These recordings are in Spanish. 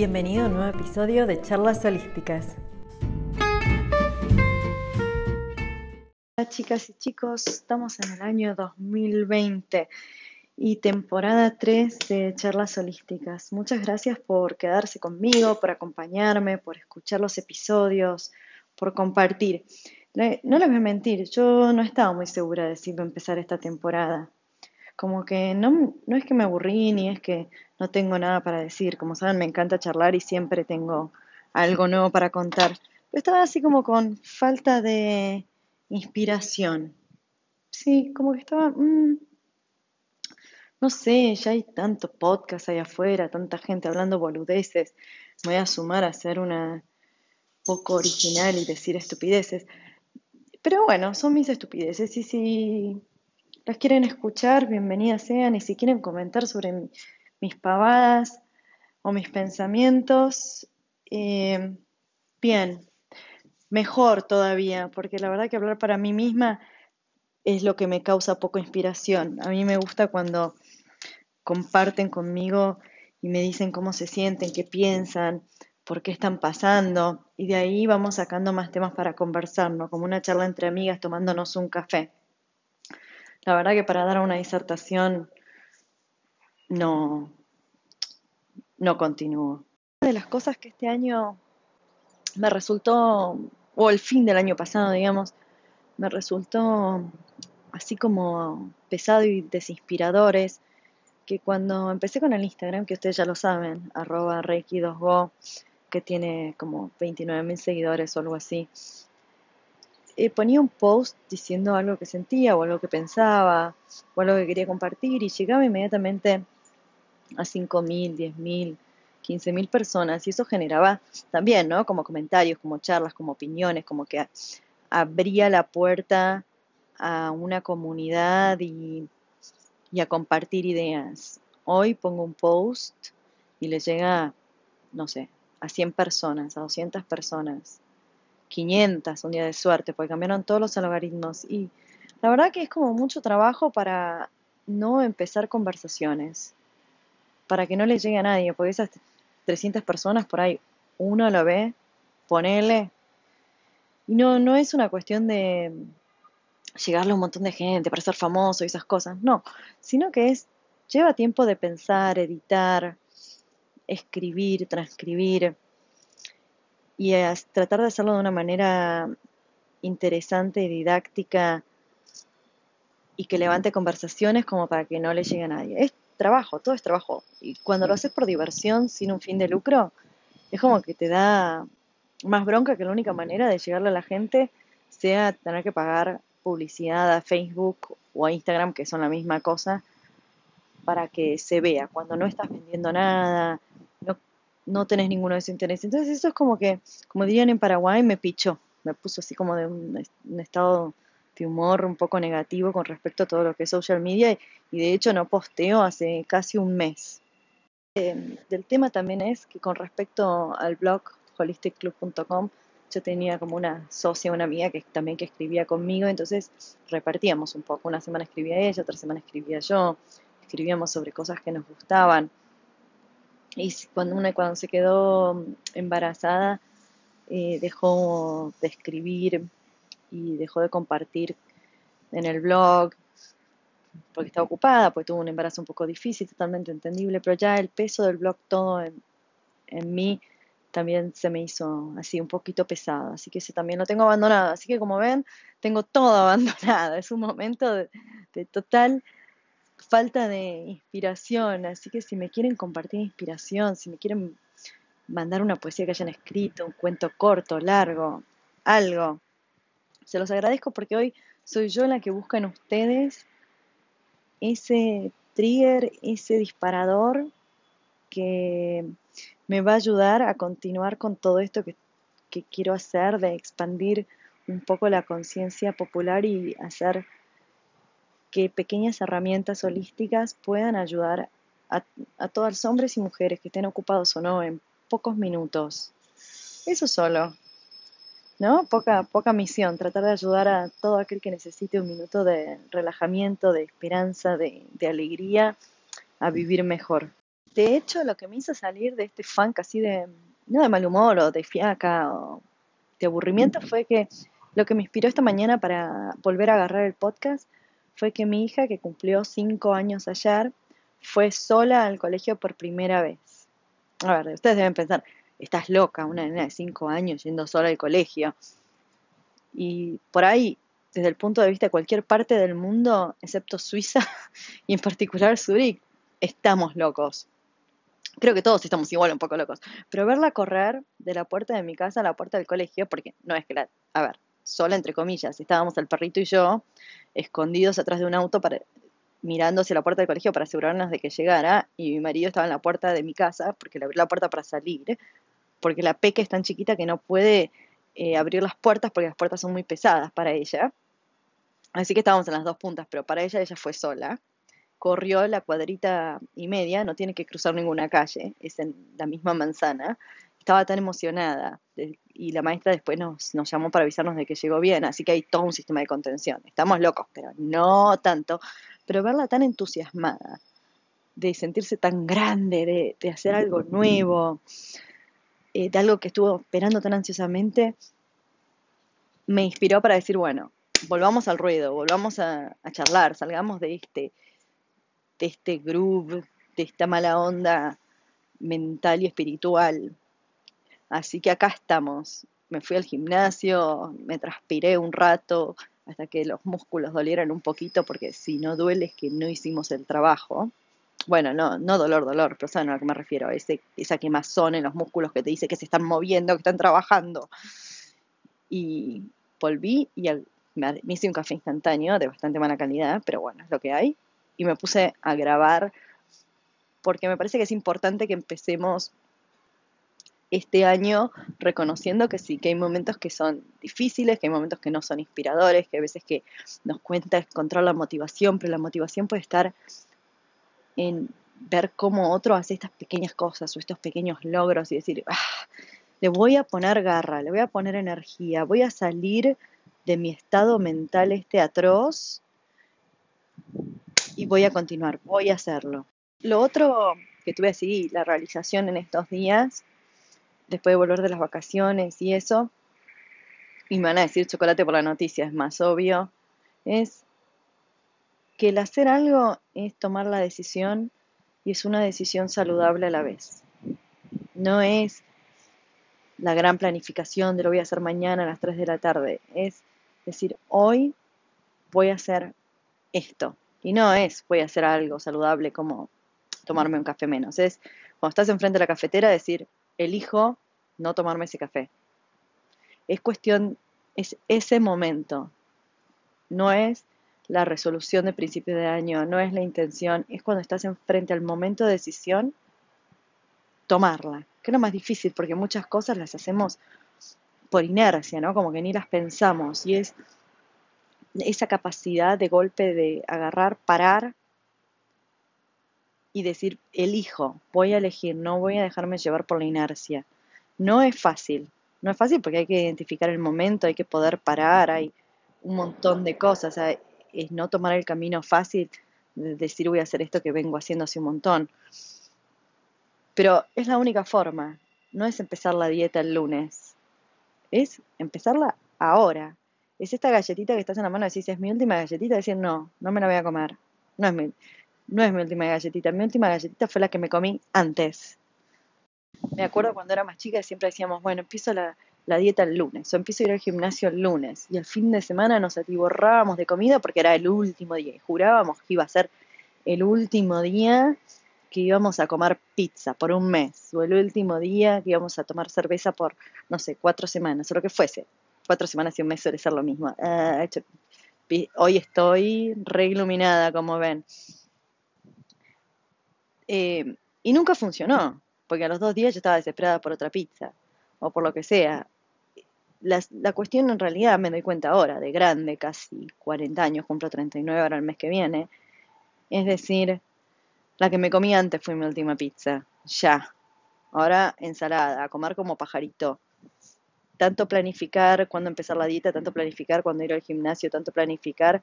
Bienvenido a un nuevo episodio de Charlas Holísticas. Hola chicas y chicos, estamos en el año 2020 y temporada 3 de Charlas Holísticas. Muchas gracias por quedarse conmigo, por acompañarme, por escuchar los episodios, por compartir. No les voy a mentir, yo no estaba muy segura de si iba a empezar esta temporada. Como que no, no es que me aburrí ni es que no tengo nada para decir. Como saben, me encanta charlar y siempre tengo algo nuevo para contar. Pero estaba así como con falta de inspiración. Sí, como que estaba... Mm, no sé, ya hay tanto podcast ahí afuera, tanta gente hablando boludeces. Me voy a sumar a ser una poco original y decir estupideces. Pero bueno, son mis estupideces y si las quieren escuchar, bienvenidas sean. Y si quieren comentar sobre mis pavadas o mis pensamientos, eh, bien, mejor todavía, porque la verdad que hablar para mí misma es lo que me causa poco inspiración. A mí me gusta cuando comparten conmigo y me dicen cómo se sienten, qué piensan, por qué están pasando, y de ahí vamos sacando más temas para conversar, ¿no? Como una charla entre amigas tomándonos un café. La verdad que para dar una disertación no, no continúo. Una de las cosas que este año me resultó, o el fin del año pasado, digamos, me resultó así como pesado y desinspirador es que cuando empecé con el Instagram, que ustedes ya lo saben, arroba reiki2go, que tiene como 29 mil seguidores o algo así, eh, ponía un post diciendo algo que sentía o algo que pensaba o algo que quería compartir y llegaba inmediatamente a 5.000, 10.000, 15.000 personas y eso generaba también, ¿no? Como comentarios, como charlas, como opiniones, como que abría la puerta a una comunidad y, a compartir ideas. Hoy pongo un post y le llega, no sé, a 100 personas, a 200 personas 500 un día de suerte, porque cambiaron todos los algoritmos. Y la verdad que es como mucho trabajo para no empezar conversaciones, para que no le llegue a nadie, porque esas 300 personas por ahí, uno lo ve, ponele. Y no, no es una cuestión de llegarle a un montón de gente para ser famoso y esas cosas, no, sino que es, lleva tiempo de pensar, editar, escribir, transcribir y tratar de hacerlo de una manera interesante, didáctica y que levante conversaciones como para que no le llegue a nadie. Es trabajo, todo es trabajo. Y cuando lo haces por diversión, sin un fin de lucro, es como que te da más bronca que la única manera de llegarle a la gente sea tener que pagar publicidad a Facebook o a Instagram, que son la misma cosa, para que se vea. Cuando no estás vendiendo nada, no tenés ninguno de esos intereses. Entonces eso es como que, como dirían en Paraguay, me pichó, me puso así como de un, estado de humor un poco negativo con respecto a todo lo que es social media y, de hecho no posteo hace casi un mes. Eh, del tema también es que con respecto al blog holisticclub.com yo tenía como una socia, una amiga que también que escribía conmigo, entonces repartíamos un poco. Una semana escribía ella, otra semana escribía yo, escribíamos sobre cosas que nos gustaban. Y cuando, una, cuando se quedó embarazada, eh, dejó de escribir y dejó de compartir en el blog porque estaba ocupada, porque tuvo un embarazo un poco difícil, totalmente entendible, pero ya el peso del blog todo en, en mí también se me hizo así un poquito pesado, así que ese también lo tengo abandonado, así que como ven, tengo todo abandonado, es un momento de total falta de inspiración, así que si me quieren compartir inspiración, si me quieren mandar una poesía que hayan escrito, un cuento corto, largo, algo, se los agradezco porque hoy soy yo la que busca en ustedes ese trigger, ese disparador que me va a ayudar a continuar con todo esto que, que quiero hacer, de expandir un poco la conciencia popular y hacer que pequeñas herramientas holísticas puedan ayudar a, todos los hombres y mujeres que estén ocupados o no en pocos minutos. Eso solo. ¿No? Poca, poca misión, tratar de ayudar a todo aquel que necesite un minuto de relajamiento, de esperanza, de, alegría, a vivir mejor. de hecho, lo que me hizo salir de este funk así de, no de mal humor o de fiaca o de aburrimiento fue que lo que me inspiró esta mañana para volver a agarrar el podcast fue que mi hija, que cumplió cinco años ayer, fue sola al colegio por primera vez. A ver, ustedes deben pensar, estás loca, una nena de cinco años yendo sola al colegio. Y por ahí, desde el punto de vista de cualquier parte del mundo, excepto Suiza y en particular Zurich, estamos locos. Creo que todos estamos igual un poco locos. Pero verla correr de la puerta de mi casa a la puerta del colegio, porque no es que la... A ver, sola entre comillas, estábamos el perrito y yo escondidos atrás de un auto para, mirando hacia la puerta del colegio para asegurarnos de que llegara y mi marido estaba en la puerta de mi casa porque le abrió la puerta para salir, porque la peque es tan chiquita que no puede eh, abrir las puertas porque las puertas son muy pesadas para ella. Así que estábamos en las dos puntas, pero para ella ella fue sola. Corrió la cuadrita y media, no tiene que cruzar ninguna calle, es en la misma manzana. Estaba tan emocionada y la maestra después nos, llamó para avisarnos de que llegó bien, así que hay todo un sistema de contención. Estamos locos, pero no tanto pero verla tan entusiasmada, de sentirse tan grande, de, hacer algo nuevo, eh, de algo que estuvo esperando tan ansiosamente, me inspiró para decir, bueno, volvamos al ruido, volvamos a, charlar, salgamos de este, de este groove, de esta mala onda mental y espiritual. Así que acá estamos. Me fui al gimnasio, me transpiré un rato, hasta que los músculos dolieran un poquito, porque si no duele es que no hicimos el trabajo. Bueno, no, no dolor, dolor, pero saben a lo que me refiero, ese, esa quemazón en los músculos que te dice que se están moviendo, que están trabajando. Y volví y me, me hice un café instantáneo de bastante mala calidad, pero bueno, es lo que hay. Y me puse a grabar porque me parece que es importante que empecemos este año reconociendo que sí, que hay momentos que son difíciles, que hay momentos que no son inspiradores, que a veces que nos cuenta encontrar la motivación, pero la motivación puede estar en ver cómo otro hace estas pequeñas cosas o estos pequeños logros y decir, ah, le voy a poner garra, le voy a poner energía, voy a salir de mi estado mental este atroz y voy a continuar, voy a hacerlo. Lo otro que tuve así, la realización en estos días, después de volver de las vacaciones y eso, y me van a decir chocolate por la noticia, es más obvio, es que el hacer algo es tomar la decisión y es una decisión saludable a la vez. No es la gran planificación de lo voy a hacer mañana a las 3 de la tarde, es decir, hoy voy a hacer esto. Y no es voy a hacer algo saludable como tomarme un café menos, es cuando estás enfrente de la cafetera decir, elijo no tomarme ese café. Es cuestión, es ese momento. No es la resolución de principio de año, no es la intención, es cuando estás enfrente al momento de decisión, tomarla. Que es lo más difícil, porque muchas cosas las hacemos por inercia, ¿no? Como que ni las pensamos. Y es esa capacidad de golpe de agarrar, parar y decir, elijo, voy a elegir, no voy a dejarme llevar por la inercia. No es fácil, no es fácil porque hay que identificar el momento, hay que poder parar, hay un montón de cosas, es no tomar el camino fácil de decir voy a hacer esto que vengo haciendo hace un montón. Pero es la única forma, no es empezar la dieta el lunes, es empezarla ahora. Es esta galletita que estás en la mano, decís, es mi última galletita, decir, no, no me la voy a comer. No es mi, no es mi última galletita, mi última galletita fue la que me comí antes. Me acuerdo cuando era más chica siempre decíamos, bueno, empiezo la, dieta el lunes, o empiezo a ir al gimnasio el lunes, y el fin de semana nos atiborrábamos de comida porque era el último día, y jurábamos que iba a ser el último día que íbamos a comer pizza por un mes, o el último día que íbamos a tomar cerveza por, no sé, cuatro semanas, o lo que fuese. Cuatro semanas y un mes suele ser lo mismo. Ah, hoy estoy re iluminada, como ven. Eh, y nunca funcionó, porque a los dos días yo estaba desesperada por otra pizza, o por lo que sea. La, cuestión en realidad me doy cuenta ahora, de grande, casi 40 años, cumplo 39 ahora el mes que viene, es decir, la que me comí antes fue mi última pizza, ya. Ahora ensalada, a comer como pajarito. Tanto planificar cuándo empezar la dieta, tanto planificar cuándo ir al gimnasio, tanto planificar,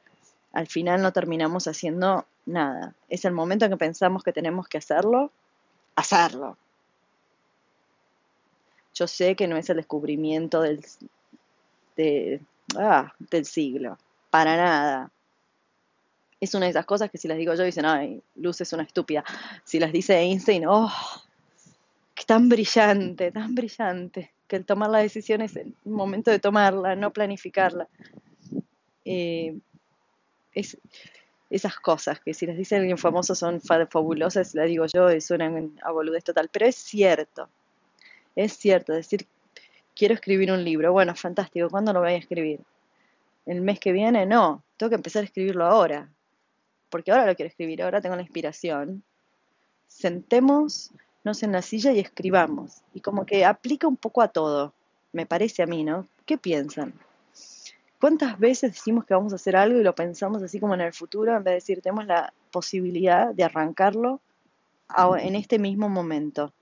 al final no terminamos haciendo nada. Es el momento en que pensamos que tenemos que hacerlo hacerlo. Yo sé que no es el descubrimiento del, ah, del siglo, para nada. Es una de esas cosas que si las digo yo dicen, ay, Luz es una estúpida. Si las dice Einstein, oh, tan brillante, tan brillante, que tomar la decisión es el momento de tomarla, no planificarla. Eh, es, esas cosas que si las dice alguien famoso son fabulosas, las digo yo y suenan a boludez total, pero es cierto, es cierto, decir, quiero escribir un libro, bueno, fantástico, ¿cuándo lo voy a escribir? ¿El mes que viene? No, tengo que empezar a escribirlo ahora, porque ahora lo quiero escribir, ahora tengo la inspiración. Sentémonos en la silla y escribamos, y como que aplica un poco a todo, me parece a mí, ¿no? ¿Qué piensan? ¿Cuántas veces decimos que vamos a hacer algo y lo pensamos así como en el futuro en vez de decir tenemos la posibilidad de arrancarlo en este mismo momento?